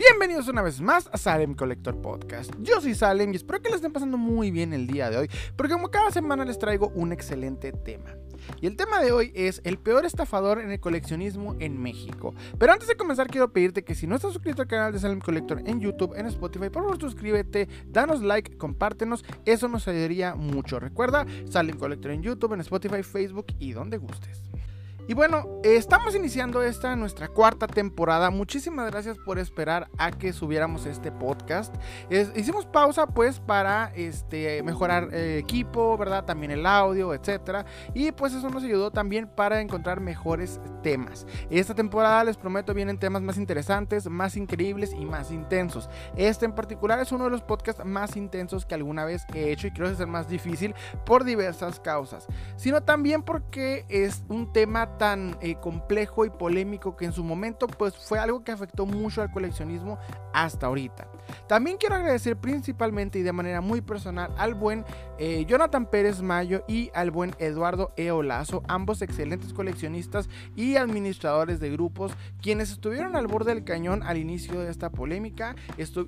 Bienvenidos una vez más a Salem Collector Podcast. Yo soy Salem y espero que les estén pasando muy bien el día de hoy, porque como cada semana les traigo un excelente tema. Y el tema de hoy es el peor estafador en el coleccionismo en México. Pero antes de comenzar quiero pedirte que si no estás suscrito al canal de Salem Collector en YouTube, en Spotify, por favor suscríbete, danos like, compártenos, eso nos ayudaría mucho. Recuerda, Salem Collector en YouTube, en Spotify, Facebook y donde gustes. Y bueno, estamos iniciando esta nuestra cuarta temporada. Muchísimas gracias por esperar a que subiéramos este podcast. hicimos pausa pues para este, mejorar eh, equipo, ¿verdad? También el audio, etcétera. Y pues eso nos ayudó también para encontrar mejores temas. Esta temporada les prometo vienen temas más interesantes, más increíbles y más intensos. Este en particular es uno de los podcasts más intensos que alguna vez he hecho y creo que es el más difícil por diversas causas. Sino también porque es un tema tan eh, complejo y polémico que en su momento pues fue algo que afectó mucho al coleccionismo hasta ahorita. También quiero agradecer principalmente y de manera muy personal al buen eh, Jonathan Pérez Mayo y al buen Eduardo Eolazo, ambos excelentes coleccionistas y administradores de grupos, quienes estuvieron al borde del cañón al inicio de esta polémica.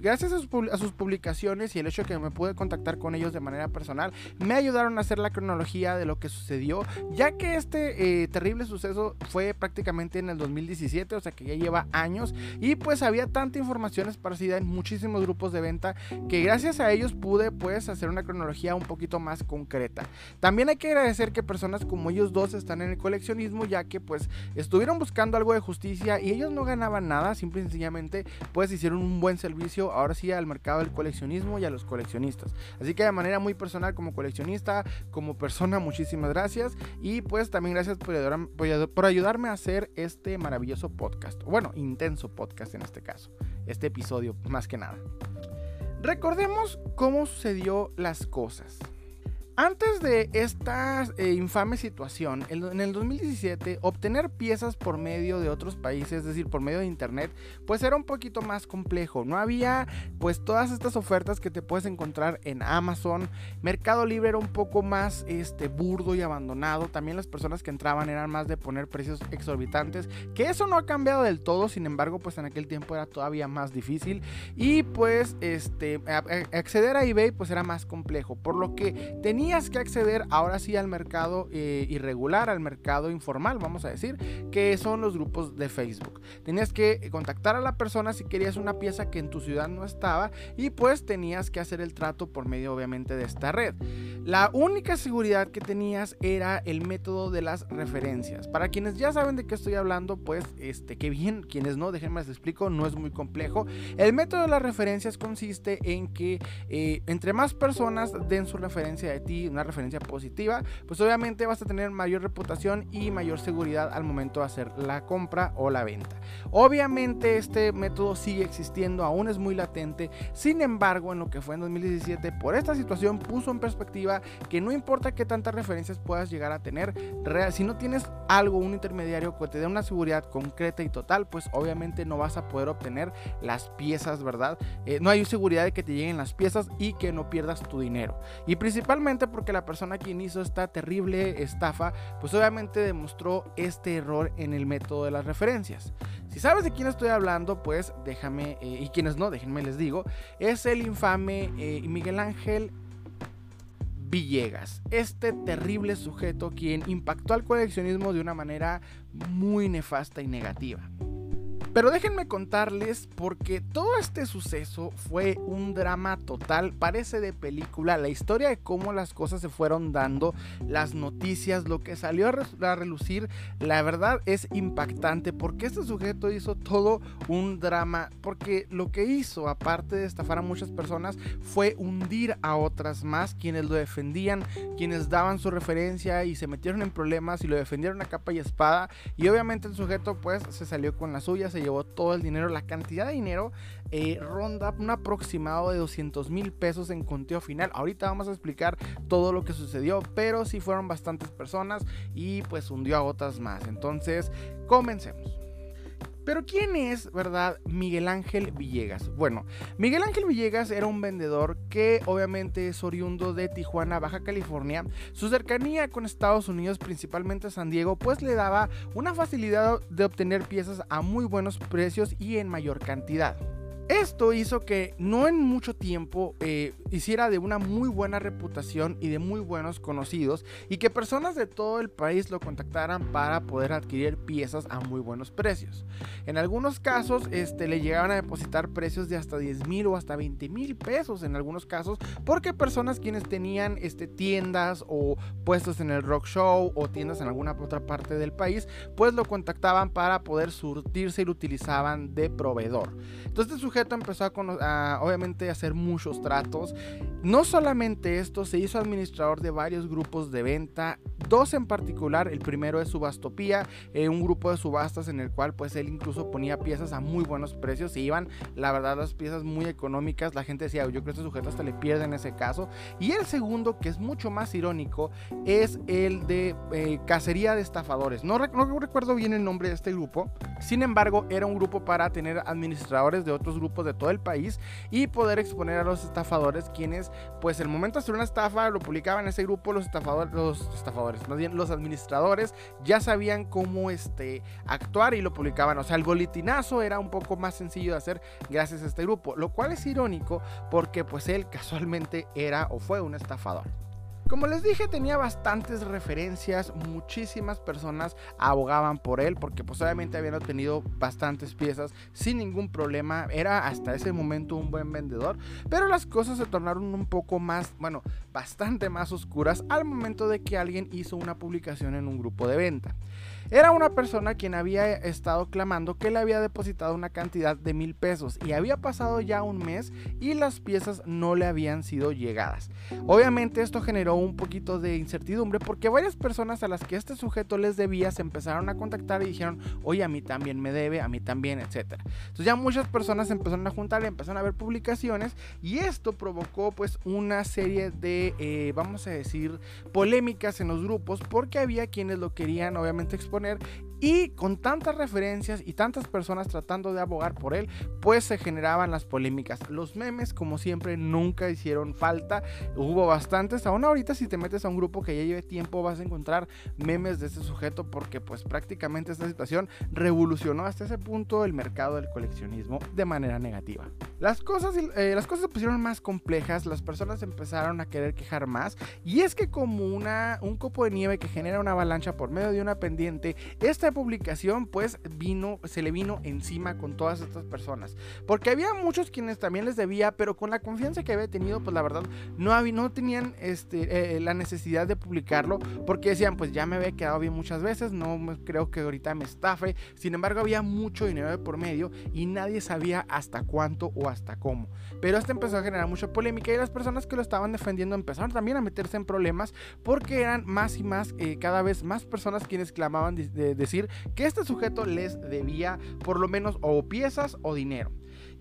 gracias a sus, publicaciones y el hecho de que me pude contactar con ellos de manera personal, me ayudaron a hacer la cronología de lo que sucedió, ya que este eh, terrible suceso eso fue prácticamente en el 2017, o sea que ya lleva años. Y pues había tanta información esparcida en muchísimos grupos de venta que gracias a ellos pude pues hacer una cronología un poquito más concreta. También hay que agradecer que personas como ellos dos están en el coleccionismo ya que pues estuvieron buscando algo de justicia y ellos no ganaban nada, simple y sencillamente pues hicieron un buen servicio ahora sí al mercado del coleccionismo y a los coleccionistas. Así que de manera muy personal como coleccionista, como persona, muchísimas gracias y pues también gracias por, por por ayudarme a hacer este maravilloso podcast. Bueno, intenso podcast en este caso. Este episodio, más que nada. Recordemos cómo sucedió las cosas. Antes de esta eh, infame situación, en el 2017, obtener piezas por medio de otros países, es decir, por medio de internet, pues era un poquito más complejo. No había pues todas estas ofertas que te puedes encontrar en Amazon. Mercado Libre era un poco más este, burdo y abandonado. También las personas que entraban eran más de poner precios exorbitantes, que eso no ha cambiado del todo, sin embargo, pues en aquel tiempo era todavía más difícil. Y pues este, acceder a eBay pues era más complejo, por lo que tenía tenías que acceder ahora sí al mercado eh, irregular, al mercado informal, vamos a decir, que son los grupos de Facebook. Tenías que contactar a la persona si querías una pieza que en tu ciudad no estaba y pues tenías que hacer el trato por medio obviamente de esta red. La única seguridad que tenías era el método de las referencias. Para quienes ya saben de qué estoy hablando, pues este, que bien, quienes no, déjenme les explico, no es muy complejo. El método de las referencias consiste en que eh, entre más personas den su referencia de ti, una referencia positiva, pues obviamente vas a tener mayor reputación y mayor seguridad al momento de hacer la compra o la venta. Obviamente este método sigue existiendo, aún es muy latente, sin embargo en lo que fue en 2017 por esta situación puso en perspectiva que no importa qué tantas referencias puedas llegar a tener, si no tienes algo, un intermediario que te dé una seguridad concreta y total, pues obviamente no vas a poder obtener las piezas, ¿verdad? Eh, no hay seguridad de que te lleguen las piezas y que no pierdas tu dinero. Y principalmente porque la persona quien hizo esta terrible estafa, pues obviamente demostró este error en el método de las referencias. Si sabes de quién estoy hablando, pues déjame, eh, y quienes no, déjenme les digo, es el infame eh, Miguel Ángel Villegas, este terrible sujeto quien impactó al coleccionismo de una manera muy nefasta y negativa. Pero déjenme contarles porque todo este suceso fue un drama total, parece de película, la historia de cómo las cosas se fueron dando, las noticias, lo que salió a, relucir, la verdad es impactante porque este sujeto hizo todo un drama, porque lo que hizo, aparte de estafar a muchas personas, fue hundir a otras más, quienes lo defendían, quienes daban su referencia y se metieron en problemas y lo defendieron a capa y espada, y obviamente el sujeto pues se salió con la suya, se llevó todo el dinero. La cantidad de dinero eh, ronda un aproximado de 200 mil pesos en conteo final. Ahorita vamos a explicar todo lo que sucedió, pero sí fueron bastantes personas y pues hundió a otras más. Entonces, comencemos. Pero ¿quién es, verdad, Miguel Ángel Villegas? Bueno, Miguel Ángel Villegas era un vendedor que obviamente es oriundo de Tijuana, Baja California. Su cercanía con Estados Unidos, principalmente San Diego, pues le daba una facilidad de obtener piezas a muy buenos precios y en mayor cantidad. Esto hizo que no en mucho tiempo eh, hiciera de una muy buena reputación y de muy buenos conocidos y que personas de todo el país lo contactaran para poder adquirir piezas a muy buenos precios. En algunos casos este, le llegaban a depositar precios de hasta 10 mil o hasta 20 mil pesos en algunos casos porque personas quienes tenían este, tiendas o puestos en el rock show o tiendas en alguna otra parte del país pues lo contactaban para poder surtirse y lo utilizaban de proveedor. Entonces este empezó a, obviamente hacer muchos tratos. No solamente esto, se hizo administrador de varios grupos de venta, dos en particular. El primero es Subastopía, eh, un grupo de subastas en el cual pues él incluso ponía piezas a muy buenos precios. Se iban, la verdad, las piezas muy económicas. La gente decía, yo creo que este sujeto hasta le pierde en ese caso. Y el segundo, que es mucho más irónico, es el de eh, Cacería de Estafadores. No, no recuerdo bien el nombre de este grupo. Sin embargo, era un grupo para tener administradores de otros grupos de todo el país y poder exponer a los estafadores quienes pues el momento de hacer una estafa lo publicaban en ese grupo los estafadores los estafadores más bien los administradores ya sabían cómo este actuar y lo publicaban. O sea el boletinazo era un poco más sencillo de hacer gracias a este grupo lo cual es irónico porque pues él casualmente era o fue un estafador como les dije, tenía bastantes referencias, muchísimas personas abogaban por él porque pues obviamente habían obtenido bastantes piezas sin ningún problema, era hasta ese momento un buen vendedor, pero las cosas se tornaron un poco más, bueno, bastante más oscuras al momento de que alguien hizo una publicación en un grupo de venta. Era una persona quien había estado clamando que le había depositado una cantidad de mil pesos y había pasado ya un mes y las piezas no le habían sido llegadas. Obviamente esto generó un poquito de incertidumbre porque varias personas a las que este sujeto les debía se empezaron a contactar y dijeron, oye, a mí también me debe, a mí también, etc. Entonces ya muchas personas empezaron a juntar empezaron a ver publicaciones y esto provocó pues una serie de, eh, vamos a decir, polémicas en los grupos porque había quienes lo querían obviamente exponer poner y con tantas referencias y tantas personas tratando de abogar por él, pues se generaban las polémicas. Los memes, como siempre, nunca hicieron falta. Hubo bastantes. Aún ahorita, si te metes a un grupo que ya lleve tiempo, vas a encontrar memes de este sujeto porque pues prácticamente esta situación revolucionó hasta ese punto el mercado del coleccionismo de manera negativa. Las cosas, eh, las cosas se pusieron más complejas, las personas empezaron a querer quejar más y es que como una, un copo de nieve que genera una avalancha por medio de una pendiente, esta publicación pues vino, se le vino encima con todas estas personas. Porque había muchos quienes también les debía, pero con la confianza que había tenido, pues la verdad no, había, no tenían este, eh, la necesidad de publicarlo porque decían pues ya me había quedado bien muchas veces, no creo que ahorita me estafe. Sin embargo había mucho dinero por medio y nadie sabía hasta cuánto o hasta cómo. Pero esto empezó a generar mucha polémica y las personas que lo estaban defendiendo empezaron también a meterse en problemas porque eran más y más, eh, cada vez más personas quienes clamaban de decir que este sujeto les debía por lo menos o piezas o dinero.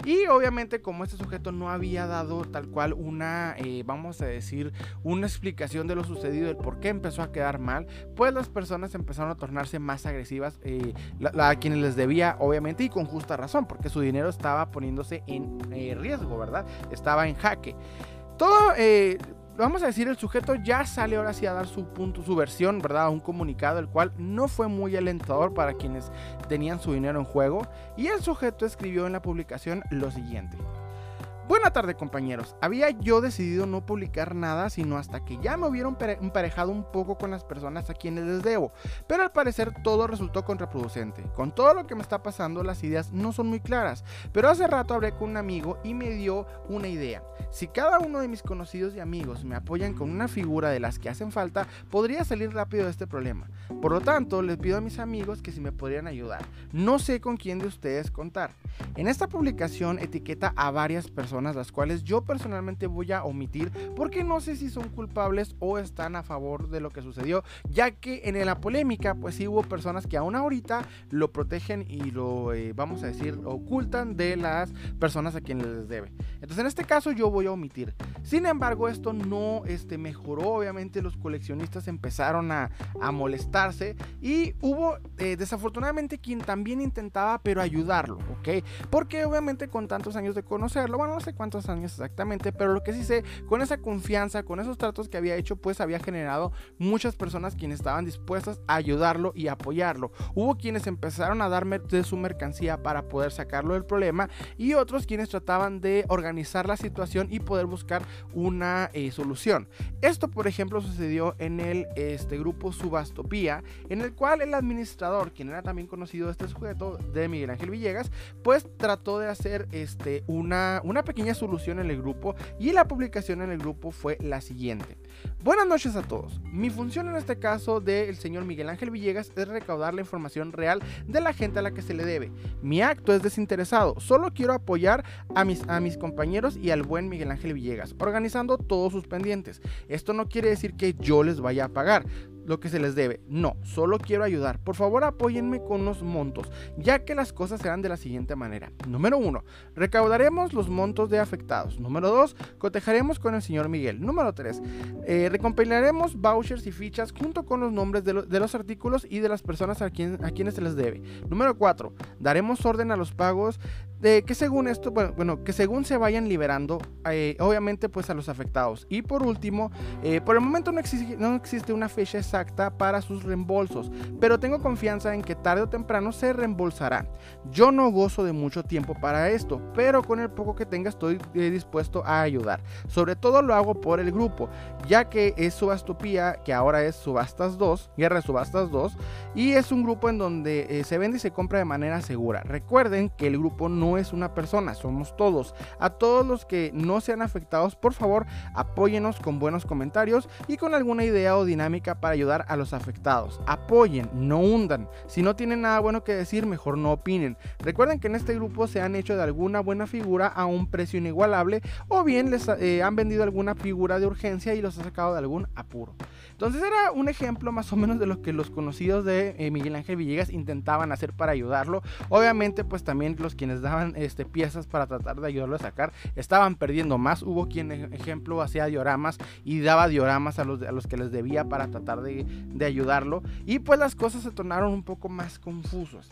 Y obviamente como este sujeto no había dado tal cual una, eh, vamos a decir, una explicación de lo sucedido, del por qué empezó a quedar mal, pues las personas empezaron a tornarse más agresivas eh, a quienes les debía, obviamente, y con justa razón, porque su dinero estaba poniéndose en eh, riesgo, ¿verdad? Estaba en jaque. Todo vamos a decir, el sujeto ya sale ahora sí a dar su punto, su versión, ¿verdad? Un comunicado, el cual no fue muy alentador para quienes tenían su dinero en juego. Y el sujeto escribió en la publicación lo siguiente. Buena tarde compañeros, había yo decidido no publicar nada sino hasta que ya me hubiera emparejado un poco con las personas a quienes les debo, pero al parecer todo resultó contraproducente. Con todo lo que me está pasando las ideas no son muy claras, pero hace rato hablé con un amigo y me dio una idea. Si cada uno de mis conocidos y amigos me apoyan con una figura de las que hacen falta, podría salir rápido de este problema. Por lo tanto, les pido a mis amigos que si me podrían ayudar. No sé con quién de ustedes contar. En esta publicación etiqueta a varias personas las cuales yo personalmente voy a omitir porque no sé si son culpables o están a favor de lo que sucedió, ya que en la polémica pues sí hubo personas que aún ahorita lo protegen y lo, eh, vamos a decir, ocultan de las personas a quienes les debe. Entonces en este caso yo voy a omitir. Sin embargo, esto no este, mejoró, obviamente los coleccionistas empezaron a, a molestarse y hubo eh, desafortunadamente quien también intentaba pero ayudarlo, ¿ok? Porque obviamente con tantos años de conocerlo, bueno, no sé cuántos años exactamente, pero lo que sí sé, con esa confianza, con esos tratos que había hecho, pues había generado muchas personas quienes estaban dispuestas a ayudarlo y apoyarlo. Hubo quienes empezaron a darme de su mercancía para poder sacarlo del problema y otros quienes trataban de organizar la situación y poder buscar una eh, solución. Esto, por ejemplo, sucedió en el este, grupo Subastopía, en el cual el administrador, quien era también conocido este sujeto de Miguel Ángel Villegas, pues trató de hacer este, una, una pequeña solución en el grupo y la publicación en el grupo fue la siguiente. Buenas noches a todos. Mi función en este caso del señor Miguel Ángel Villegas es recaudar la información real de la gente a la que se le debe. Mi acto es desinteresado, solo quiero apoyar a mis, a mis compañeros y al buen Miguel Ángel Villegas, organizando todos sus pendientes. Esto no quiere decir que yo les vaya a pagar, lo que se les debe. No, solo quiero ayudar. Por favor, apóyenme con los montos, ya que las cosas serán de la siguiente manera. Número 1. Recaudaremos los montos de afectados. Número 2. Cotejaremos con el señor Miguel. Número 3. Eh, recompilaremos vouchers y fichas junto con los nombres de, los artículos y de las personas a, quien, a quienes se les debe. Número 4. Daremos orden a los pagos de que según esto, bueno, que según se vayan liberando, eh, obviamente pues a los afectados. Y por último, eh, por el momento no no existe una fecha exacta para sus reembolsos, pero tengo confianza en que tarde o temprano se reembolsará. Yo no gozo de mucho tiempo para esto, pero con el poco que tenga estoy eh, dispuesto a ayudar. Sobre todo lo hago por el grupo, ya que es Subastopía, que ahora es Subastas 2, Guerra de Subastas 2, y es un grupo en donde se vende y se compra de manera segura. Recuerden que el grupo no es una persona, somos todos. A todos los que no sean afectados, por favor, apóyenos con buenos comentarios y con alguna idea o dinámica para ayudar a los afectados. Apoyen, no hundan. Si no tienen nada bueno que decir, mejor no opinen. Recuerden que en este grupo se han hecho de alguna buena figura a un precio inigualable o bien les eh, han vendido alguna figura de urgencia y los ha sacado de algún apuro. Entonces era un ejemplo más o menos de lo que los conocidos de eh, Miguel Ángel Villegas intentaban hacer para ayudarlo. Obviamente pues también los quienes daban este, piezas para tratar de ayudarlo a sacar estaban perdiendo más. Hubo quien, ejemplo, hacía dioramas y daba dioramas a los, a los que les debía para tratar de, de ayudarlo. Y pues las cosas se tornaron un poco más confusas.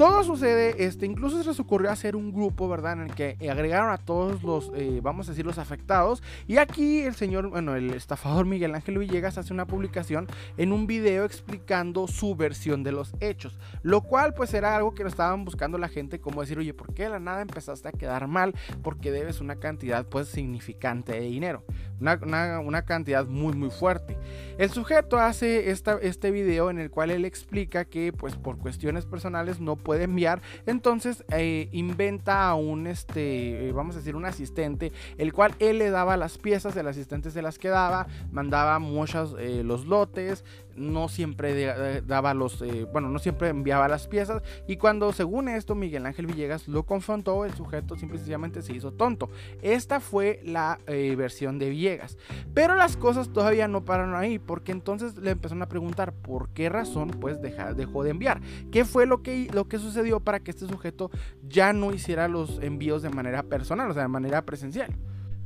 Todo sucede, este, incluso se les ocurrió hacer un grupo, ¿verdad? En el que agregaron a todos los, eh, vamos a decir, los afectados. Y aquí el señor, bueno, el estafador Miguel Ángel Villegas hace una publicación en un video explicando su versión de los hechos. Lo cual, pues, era algo que lo estaban buscando la gente, como decir, oye, ¿por qué de la nada empezaste a quedar mal? Porque debes una cantidad, pues, significante de dinero. Una, cantidad muy, muy fuerte. El sujeto hace esta, este video en el cual él explica que, pues, por cuestiones personales no puede enviar. Entonces eh, inventa a un, este, eh, vamos a decir, un asistente, el cual él le daba las piezas, el asistente se las quedaba, mandaba muchos eh, los lotes, no siempre daba los, bueno, no siempre enviaba las piezas. Y cuando, según esto, Miguel Ángel Villegas lo confrontó, el sujeto simplemente se hizo tonto. Esta fue la versión de Villegas. Pero las cosas todavía no pararon ahí, porque entonces le empezaron a preguntar por qué razón, pues dejó de enviar. ¿Qué fue lo que, lo que sucedió para que este sujeto ya no hiciera los envíos de manera personal, o sea, de manera presencial.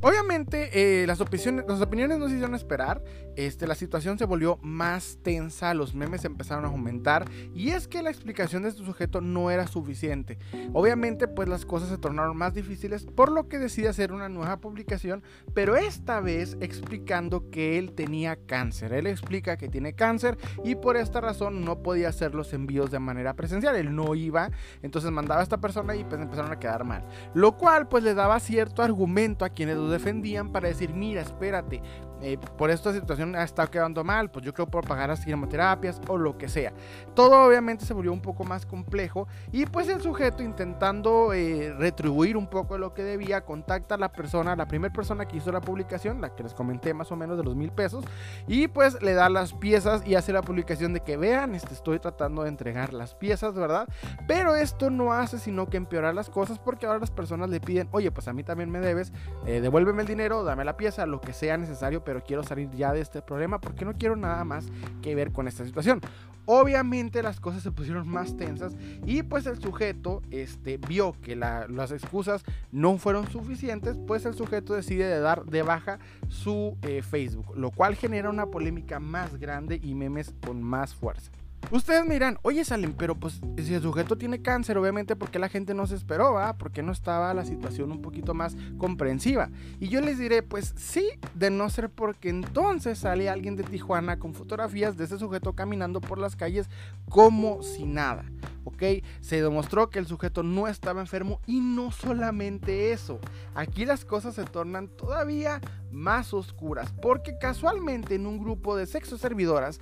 Obviamente, eh, las, opiniones, las opiniones no se hicieron esperar. Este, la situación se volvió más tensa, los memes empezaron a aumentar. Y es que la explicación de este sujeto no era suficiente. Obviamente, pues las cosas se tornaron más difíciles, por lo que decide hacer una nueva publicación, pero esta vez explicando que él tenía cáncer. Él explica que tiene cáncer y por esta razón no podía hacer los envíos de manera presencial. Él no iba, entonces mandaba a esta persona y pues empezaron a quedar mal. Lo cual, pues le daba cierto argumento a quienes defendían para decir, mira, espérate, eh, por esta situación ha estado quedando mal, pues yo creo por pagar las quimioterapias o lo que sea. Todo obviamente se volvió un poco más complejo y pues el sujeto intentando eh, retribuir un poco lo que debía, contacta a la persona, la primera persona que hizo la publicación, la que les comenté más o menos de los mil pesos, y pues le da las piezas y hace la publicación de que vean, este, estoy tratando de entregar las piezas, ¿verdad? Pero esto no hace sino que empeorar las cosas porque ahora las personas le piden, oye, pues a mí también me debes, eh, devuélveme el dinero, dame la pieza, lo que sea necesario, pero quiero salir ya de este problema porque no quiero nada más que ver con esta situación. Obviamente las cosas se pusieron más tensas y pues el sujeto este, vio que las excusas no fueron suficientes, pues el sujeto decide de dar de baja su eh, Facebook, lo cual genera una polémica más grande y memes con más fuerza. Ustedes me dirán, oye Salen, pero pues si el sujeto tiene cáncer, obviamente porque la gente no se esperó, ¿va? Porque no estaba la situación un poquito más comprensiva. Y yo les diré, pues sí, de no ser porque entonces sale alguien de Tijuana con fotografías de ese sujeto caminando por las calles como si nada. ¿ok? Se demostró que el sujeto no estaba enfermo y no solamente eso. Aquí las cosas se tornan todavía más oscuras porque casualmente en un grupo de sexo servidoras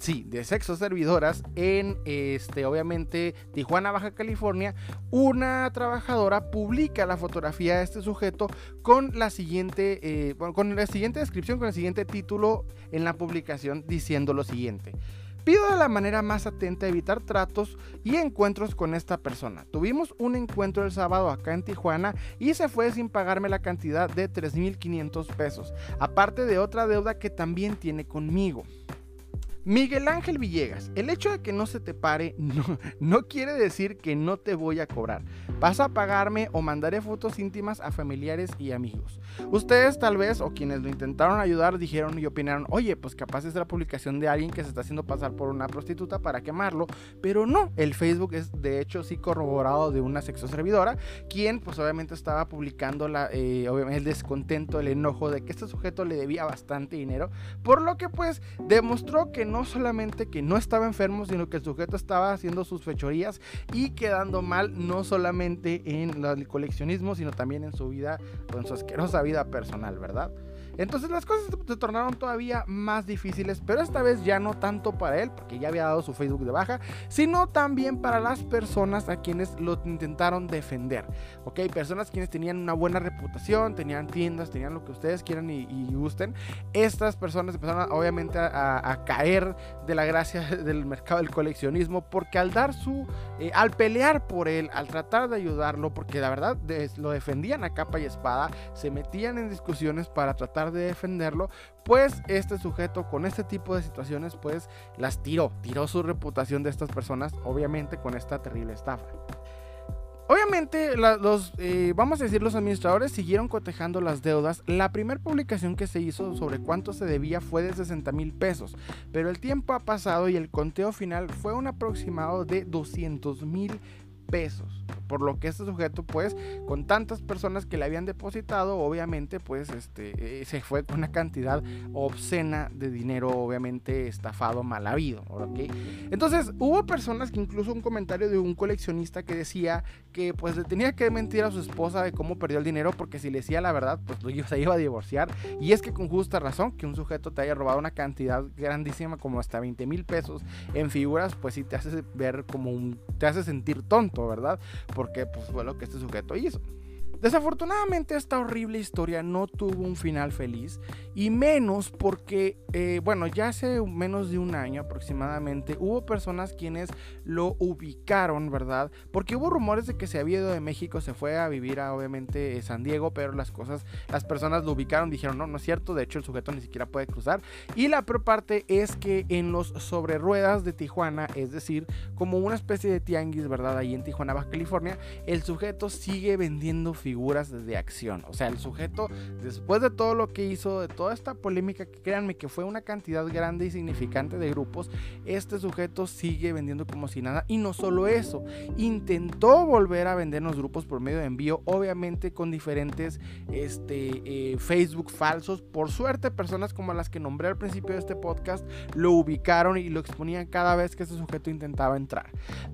sí, de sexo servidoras en, este, obviamente, Tijuana, Baja California, una trabajadora publica la fotografía de este sujeto con la siguiente, eh, con la siguiente descripción, con el siguiente título en la publicación diciendo lo siguiente. Pido de la manera más atenta evitar tratos y encuentros con esta persona. Tuvimos un encuentro el sábado acá en Tijuana y se fue sin pagarme la cantidad de 3.500 pesos, aparte de otra deuda que también tiene conmigo. Miguel Ángel Villegas, el hecho de que no se te pare no, quiere decir que no te voy a cobrar. Vas a pagarme o mandaré fotos íntimas a familiares y amigos. Ustedes tal vez o quienes lo intentaron ayudar dijeron y opinaron, oye, pues capaz es la publicación de alguien que se está haciendo pasar por una prostituta para quemarlo, pero no, el Facebook es de hecho sí corroborado de una sexo servidora, quien pues obviamente estaba publicando eh, el descontento, el enojo de que este sujeto le debía bastante dinero, por lo que pues demostró que no solamente que no estaba enfermo, sino que el sujeto estaba haciendo sus fechorías y quedando mal no solamente en el coleccionismo, sino también en su vida, en su asquerosa vida personal, ¿verdad? Entonces las cosas se tornaron todavía más difíciles, pero esta vez ya no tanto para él, porque ya había dado su Facebook de baja, sino también para las personas a quienes lo intentaron defender. Ok, personas quienes tenían una buena reputación, tenían tiendas, tenían lo que ustedes quieran y, gusten. Estas personas empezaron obviamente a, caer de la gracia del mercado del coleccionismo, porque al dar su, eh, al pelear por él, al tratar de ayudarlo, porque la verdad lo defendían a capa y espada, se metían en discusiones para tratar de defenderlo, pues este sujeto con este tipo de situaciones pues las tiró, tiró su reputación de estas personas, obviamente con esta terrible estafa. Obviamente, los, eh, vamos a decir, los administradores siguieron cotejando las deudas. La primera publicación que se hizo sobre cuánto se debía fue de 60 mil pesos, pero el tiempo ha pasado y el conteo final fue un aproximado de 200 mil pesos. Por lo que este sujeto, pues, con tantas personas que le habían depositado, obviamente, pues, este, eh, se fue con una cantidad obscena de dinero, obviamente, estafado, mal habido, ¿ok? Entonces, hubo personas que incluso un comentario de un coleccionista que decía que, pues, le tenía que mentir a su esposa de cómo perdió el dinero, porque si le decía la verdad, pues, se iba a divorciar. Y es que con justa razón, que un sujeto te haya robado una cantidad grandísima, como hasta 20 mil pesos en figuras, pues sí te hace ver como un, te hace sentir tonto, ¿verdad? Porque pues fue lo que este sujeto hizo. Desafortunadamente esta horrible historia no tuvo un final feliz y menos porque, eh, bueno, ya hace menos de un año aproximadamente hubo personas quienes lo ubicaron, ¿verdad? Porque hubo rumores de que se había ido de México, se fue a vivir a obviamente San Diego, pero las cosas, las personas lo ubicaron, dijeron, no, no es cierto, de hecho el sujeto ni siquiera puede cruzar. Y la peor parte es que en los sobre ruedas de Tijuana, es decir, como una especie de tianguis, ¿verdad? Ahí en Tijuana, Baja California, el sujeto sigue vendiendo figuras de acción. O sea, el sujeto, después de todo lo que hizo, de toda esta polémica, que créanme que fue una cantidad grande y significante de grupos, este sujeto sigue vendiendo como si nada. Y no solo eso, intentó volver a vender los grupos por medio de envío, obviamente con diferentes este, eh, Facebook falsos. Por suerte, personas como las que nombré al principio de este podcast lo ubicaron y lo exponían cada vez que este sujeto intentaba entrar.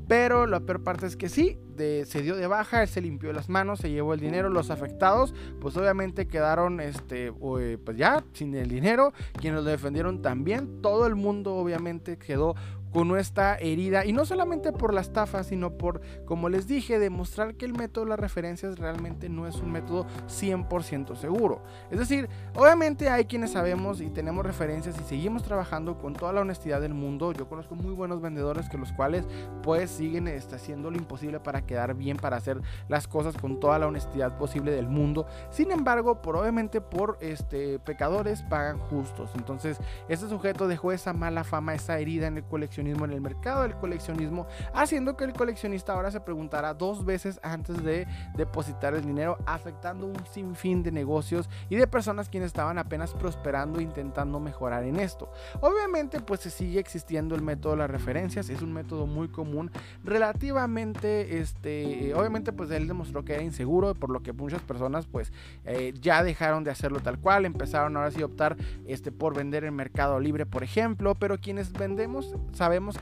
Pero la peor parte es que sí, se dio de baja, él se limpió las manos, se llevó el dinero, los afectados pues obviamente quedaron este, pues ya sin el dinero, quienes lo defendieron también, todo el mundo obviamente quedó con nuestra herida y no solamente por la estafa, sino por, como les dije, demostrar que el método de las referencias realmente no es un método 100% seguro. Es decir, obviamente hay quienes sabemos y tenemos referencias y seguimos trabajando con toda la honestidad del mundo. Yo conozco muy buenos vendedores que los cuales pues siguen este, haciendo lo imposible para quedar bien, para hacer las cosas con toda la honestidad posible del mundo. Sin embargo, por obviamente por este pecadores pagan justos. Entonces, este sujeto dejó esa mala fama, esa herida en el en el mercado del coleccionismo, haciendo que el coleccionista ahora se preguntara dos veces antes de depositar el dinero, afectando un sinfín de negocios y de personas quienes estaban apenas prosperando intentando mejorar en esto. Obviamente, pues se sigue existiendo el método de las referencias, es un método muy común, relativamente, este, obviamente, pues él demostró que era inseguro, por lo que muchas personas, pues, eh, ya dejaron de hacerlo tal cual, empezaron ahora sí a optar, este, por vender en Mercado Libre, por ejemplo, pero quienes vendemos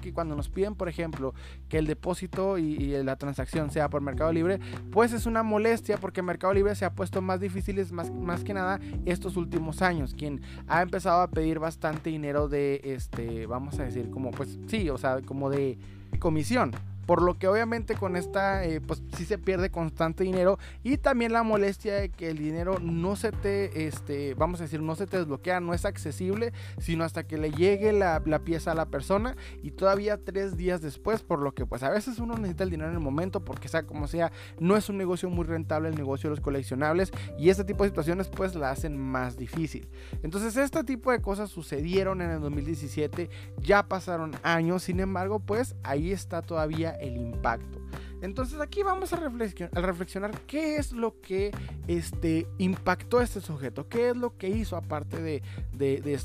que cuando nos piden, por ejemplo, que el depósito y, y la transacción sea por Mercado Libre, pues es una molestia porque Mercado Libre se ha puesto más difíciles más, más que nada estos últimos años. Quien ha empezado a pedir bastante dinero de, este, vamos a decir, como pues sí, o sea, como de comisión. Por lo que obviamente con esta, eh, pues sí se pierde constante dinero. Y también la molestia de que el dinero no se te, este, vamos a decir, no se te desbloquea, no es accesible, sino hasta que le llegue la, pieza a la persona. Y todavía tres días después, por lo que pues a veces uno necesita el dinero en el momento, porque sea como sea, no es un negocio muy rentable el negocio de los coleccionables. Y este tipo de situaciones pues la hacen más difícil. Entonces este tipo de cosas sucedieron en el 2017, ya pasaron años, sin embargo pues ahí está todavía el impacto. Entonces aquí vamos a, reflexionar qué es lo que este, impactó a este sujeto, qué es lo que hizo aparte de,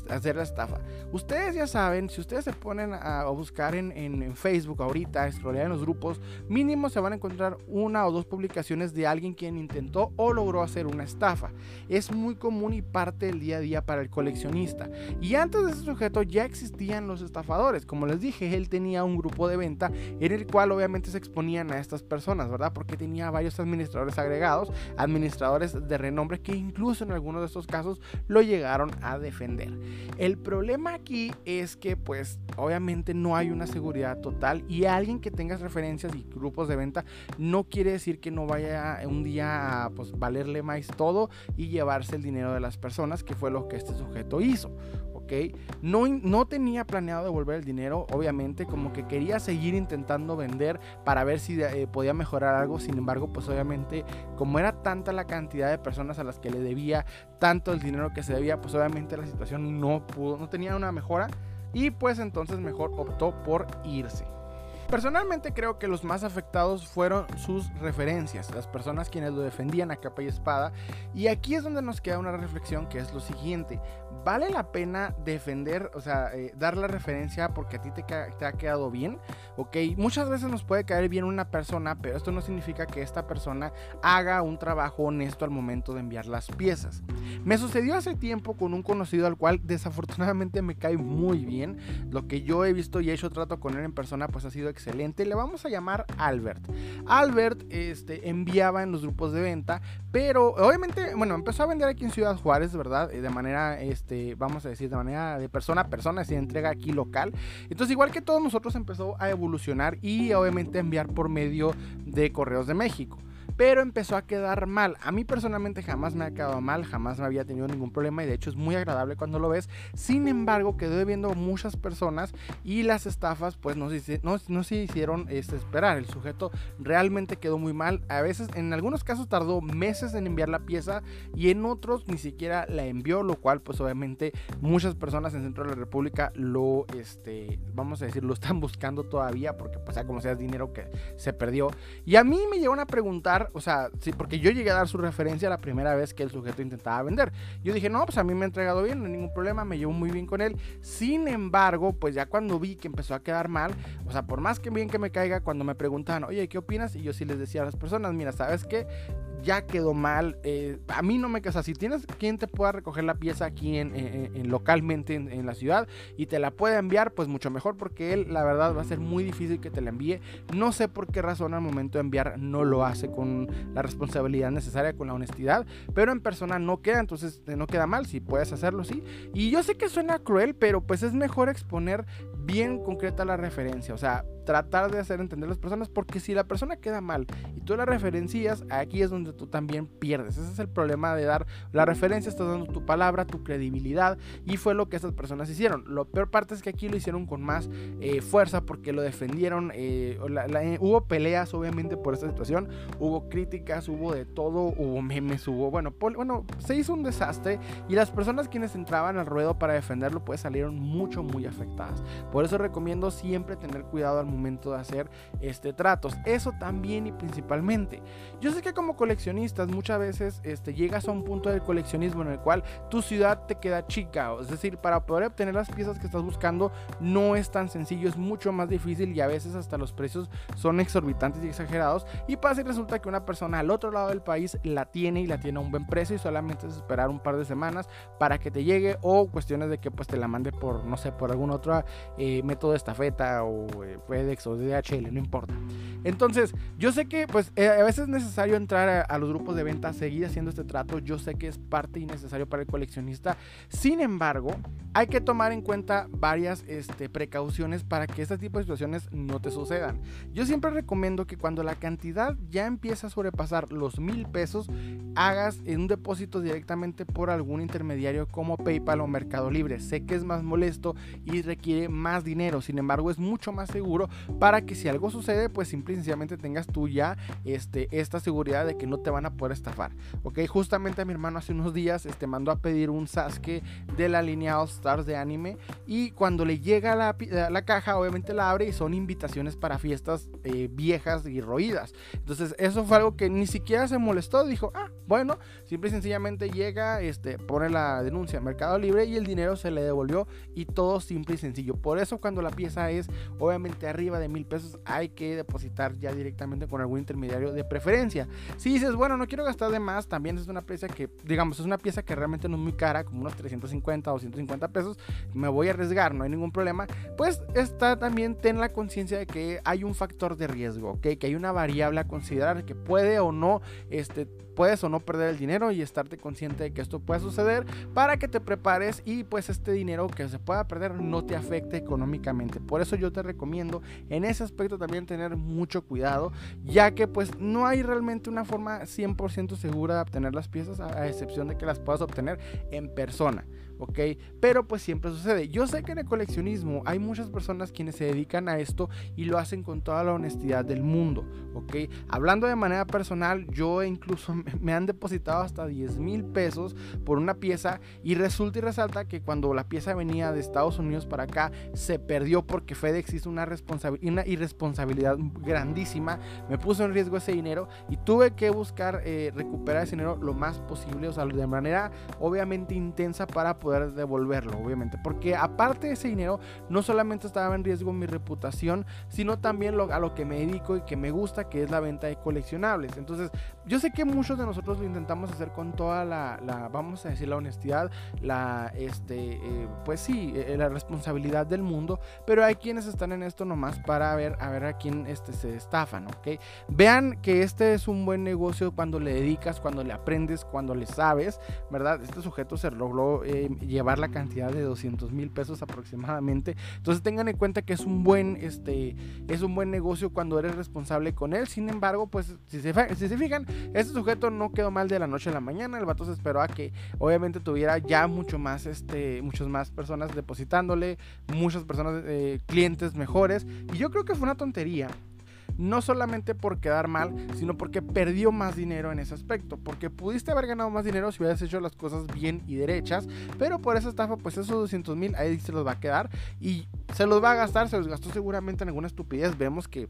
hacer la estafa. Ustedes ya saben, si ustedes se ponen a, buscar en, Facebook ahorita, explorar en los grupos, mínimo se van a encontrar una o dos publicaciones de alguien quien intentó o logró hacer una estafa. Es muy común y parte del día a día para el coleccionista. Y antes de ese sujeto ya existían los estafadores. Como les dije, él tenía un grupo de venta en el cual obviamente se exponían a estas personas, ¿verdad? Porque tenía varios administradores agregados, administradores de renombre que incluso en algunos de estos casos lo llegaron a defender. El problema aquí es que pues obviamente no hay una seguridad total y alguien que tenga referencias y grupos de venta no quiere decir que no vaya un día a pues, valerle más todo y llevarse el dinero de las personas, que fue lo que este sujeto hizo. No, no tenía planeado devolver el dinero, obviamente, como que quería seguir intentando vender para ver si eh, podía mejorar algo. Sin embargo, pues obviamente, como era tanta la cantidad de personas a las que le debía tanto el dinero que se debía, pues obviamente la situación no pudo, no tenía una mejora. Y pues entonces mejor optó por irse. Personalmente creo que los más afectados fueron sus referencias, las personas quienes lo defendían a capa y espada. Y aquí es donde nos queda una reflexión que es lo siguiente. ¿Vale la pena defender, o sea, eh, dar la referencia porque a ti te, ha quedado bien? Ok, muchas veces nos puede caer bien una persona, pero esto no significa que esta persona haga un trabajo honesto al momento de enviar las piezas. Me sucedió hace tiempo con un conocido al cual desafortunadamente me cae muy bien. Lo que yo he visto y he hecho trato con él en persona pues ha sido excelente. Le vamos a llamar Albert. Albert este, enviaba en los grupos de venta, pero obviamente, bueno, empezó a vender aquí en Ciudad Juárez, ¿verdad? De manera, este, vamos a decir, de manera de persona a persona, se entrega aquí local. Entonces, igual que todos nosotros, empezó a evolucionar y obviamente enviar por medio de Correos de México pero empezó a quedar mal. A mí personalmente jamás me ha quedado mal, jamás me había tenido ningún problema y de hecho es muy agradable cuando lo ves. Sin embargo, quedó debiendo muchas personas y las estafas pues no se, no, se hicieron este, esperar. El sujeto realmente quedó muy mal. A veces, en algunos casos tardó meses en enviar la pieza y en otros ni siquiera la envió, lo cual pues obviamente muchas personas en Centro de la República lo, este, vamos a decir, lo están buscando todavía porque pues sea como sea es dinero que se perdió. Y a mí me llegaron a preguntar o sea, sí, porque yo llegué a dar su referencia la primera vez que el sujeto intentaba vender. Yo dije, no, pues a mí me ha entregado bien, no hay ningún problema, me llevo muy bien con él. Sin embargo, pues ya cuando vi que empezó a quedar mal, o sea, por más que bien que me caiga, cuando me preguntaban, oye, ¿qué opinas? Y yo sí les decía a las personas, mira, ¿sabes qué? ya quedó mal. Eh, a mí no me casa. Si tienes quien te pueda recoger la pieza aquí en, localmente en, la ciudad y te la puede enviar, pues mucho mejor porque él, la verdad, va a ser muy difícil que te la envíe. No sé por qué razón al momento de enviar no lo hace con la responsabilidad necesaria, con la honestidad, pero en persona no queda, entonces eh, no queda mal. Si puedes hacerlo, sí. Y yo sé que suena cruel, pero pues es mejor exponer bien concreta la referencia. O sea, tratar de hacer entender a las personas, porque si la persona queda mal y tú la referencias, aquí es donde tú también pierdes. Ese es el problema de dar la referencia, estás dando tu palabra, tu credibilidad, y fue lo que estas personas hicieron. Lo peor parte es que aquí lo hicieron con más eh, fuerza porque lo defendieron. Eh, eh, hubo peleas, obviamente, por esta situación, hubo críticas, hubo de todo, hubo memes, hubo, bueno, bueno, se hizo un desastre y las personas quienes entraban al ruedo para defenderlo, pues salieron mucho, muy afectadas. Por eso recomiendo siempre tener cuidado al momento de hacer este tratos. Eso también y principalmente. Yo sé que como coleccionistas muchas veces este, llegas a un punto del coleccionismo en el cual tu ciudad te queda chica. Es decir, para poder obtener las piezas que estás buscando no es tan sencillo, es mucho más difícil y a veces hasta los precios son exorbitantes y exagerados. Y pasa y resulta que una persona al otro lado del país la tiene y la tiene a un buen precio y solamente es esperar un par de semanas para que te llegue o cuestiones de que pues te la mande por, no sé, por algún otro eh, método de estafeta o eh, FedEx o DHL, no importa. Entonces, yo sé que pues eh, a veces es necesario entrar a, los grupos de venta, seguir haciendo este trato, yo sé que es parte innecesario para el coleccionista, sin embargo, hay que tomar en cuenta varias este, precauciones para que este tipo de situaciones no te sucedan. Yo siempre recomiendo que cuando la cantidad ya empieza a sobrepasar los mil pesos, hagas un depósito directamente por algún intermediario como PayPal o Mercado Libre. Sé que es más molesto y requiere más dinero, sin embargo es mucho más seguro para que si algo sucede, pues simplemente sencillamente tengas tú ya este, esta seguridad de que no te van a poder estafar. Ok, justamente mi hermano hace unos días este, mandó a pedir un Sasuke de la línea All Stars de anime y cuando le llega la, la caja obviamente la abre y son invitaciones para fiestas eh, viejas y roídas. Entonces eso fue algo que ni siquiera se molestó, dijo, ah, bueno, simple y sencillamente llega, este, pone la denuncia en Mercado Libre y el dinero se le devolvió y todo simple y sencillo. Por eso cuando la pieza es obviamente arriba de mil pesos hay que depositar ya directamente con algún intermediario de preferencia. Si dices, bueno, no quiero gastar de más, también es una pieza que, digamos, es una pieza que realmente no es muy cara, como unos 350 o 150 pesos, me voy a arriesgar, no hay ningún problema. Pues está también ten la conciencia de que hay un factor de riesgo. Que hay una variable a considerar que puede o no este, puedes o no perder el dinero y estarte consciente de que esto puede suceder para que te prepares y pues este dinero que se pueda perder no te afecte económicamente. Por eso yo te recomiendo en ese aspecto también tener mucho cuidado, ya que pues no hay realmente una forma 100% segura de obtener las piezas a excepción de que las puedas obtener en persona. ¿Ok? Pero pues siempre sucede. Yo sé que en el coleccionismo hay muchas personas quienes se dedican a esto y lo hacen con toda la honestidad del mundo, ¿ok? Hablando de manera personal, yo incluso me han depositado hasta 10 mil pesos por una pieza y resulta y resalta que cuando la pieza venía de Estados Unidos para acá se perdió porque FedEx hizo una, una irresponsabilidad grandísima, me puso en riesgo ese dinero y tuve que buscar eh, recuperar ese dinero lo más posible, o sea, de manera obviamente intensa para poder devolverlo, obviamente. Porque aparte de ese dinero, no solamente estaba en riesgo mi reputación, sino también lo, a lo que me dedico y que me gusta, que es la venta de coleccionables. Entonces, yo sé que muchos de nosotros lo intentamos hacer con toda la, vamos a decir, la honestidad, la, este, eh, pues sí, eh, la responsabilidad del mundo, pero hay quienes están en esto nomás para ver, a ver a quién este, se estafan, ¿ok? Vean que este es un buen negocio cuando le dedicas, cuando le aprendes, cuando le sabes, ¿verdad? Este sujeto se logró eh, llevar la cantidad de 200 mil pesos aproximadamente. Entonces tengan en cuenta que es un buen, este, es un buen negocio cuando eres responsable con él. Sin embargo, pues si se, si se fijan, este sujeto no quedó mal de la noche a la mañana. El vato se esperó a que obviamente tuviera ya mucho más, este, muchas más personas depositándole, muchas personas, eh, clientes mejores. Y yo creo que fue una tontería no solamente por quedar mal, sino porque perdió más dinero en ese aspecto, porque pudiste haber ganado más dinero si hubieras hecho las cosas bien y derechas, pero por esa estafa, pues esos 200 mil ahí se los va a quedar y se los va a gastar, se los gastó seguramente en alguna estupidez, vemos que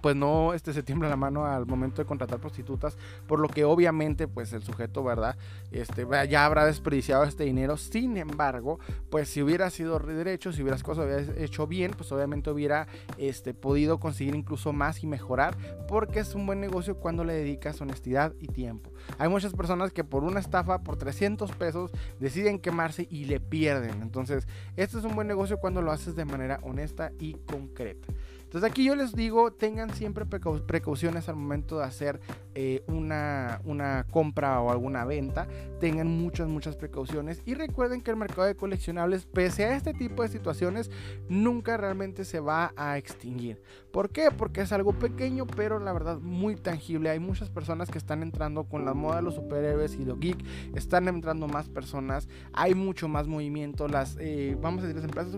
pues no este, se tiembla la mano al momento de contratar prostitutas, por lo que obviamente pues el sujeto, ¿verdad? Este, ya habrá desperdiciado este dinero. Sin embargo, pues si hubiera sido derecho, si hubieras cosas hubieras hecho bien, pues obviamente hubiera este, podido conseguir incluso más y mejorar, porque es un buen negocio cuando le dedicas honestidad y tiempo. Hay muchas personas que por una estafa, por 300 pesos, deciden quemarse y le pierden. Entonces, este es un buen negocio cuando lo haces de manera honesta y concreta. Entonces aquí yo les digo, tengan siempre precauciones al momento de hacer eh, una, una compra o alguna venta, tengan muchas, muchas precauciones y recuerden que el mercado de coleccionables, pese a este tipo de situaciones, nunca realmente se va a extinguir. ¿Por qué? Porque es algo pequeño, pero la verdad muy tangible. Hay muchas personas que están entrando con la moda de los superhéroes y lo geek, están entrando más personas, hay mucho más movimiento, las, eh, vamos a decir, las empresas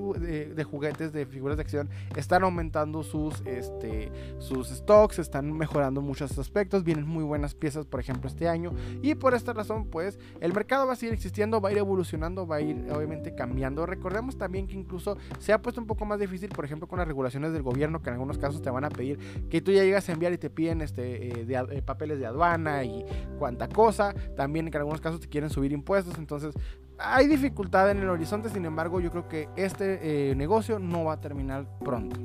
de, juguetes, de figuras de acción, están aumentando sus, este, sus stocks, están mejorando muchos aspectos, vienen muy buenas piezas, por ejemplo, este año, y por esta razón, pues, el mercado va a seguir existiendo, va a ir evolucionando, va a ir, obviamente, cambiando. Recordemos también que incluso se ha puesto un poco más difícil, por ejemplo, con las regulaciones del gobierno, que en algunos casos te van a pedir que tú ya llegas a enviar y te piden este, eh, eh, papeles de aduana y cuanta cosa, también que en algunos casos te quieren subir impuestos, entonces hay dificultad en el horizonte, sin embargo, yo creo que este eh, negocio no va a terminar pronto.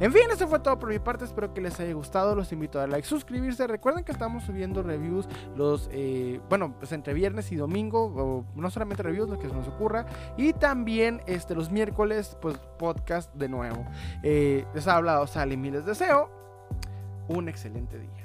En fin, eso fue todo por mi parte. Espero que les haya gustado. Los invito a dar like, suscribirse. Recuerden que estamos subiendo reviews los, eh, bueno, pues entre viernes y domingo. O no solamente reviews, lo que se nos ocurra. Y también este, los miércoles, pues podcast de nuevo. Eh, les ha hablado Sally, y les deseo un excelente día.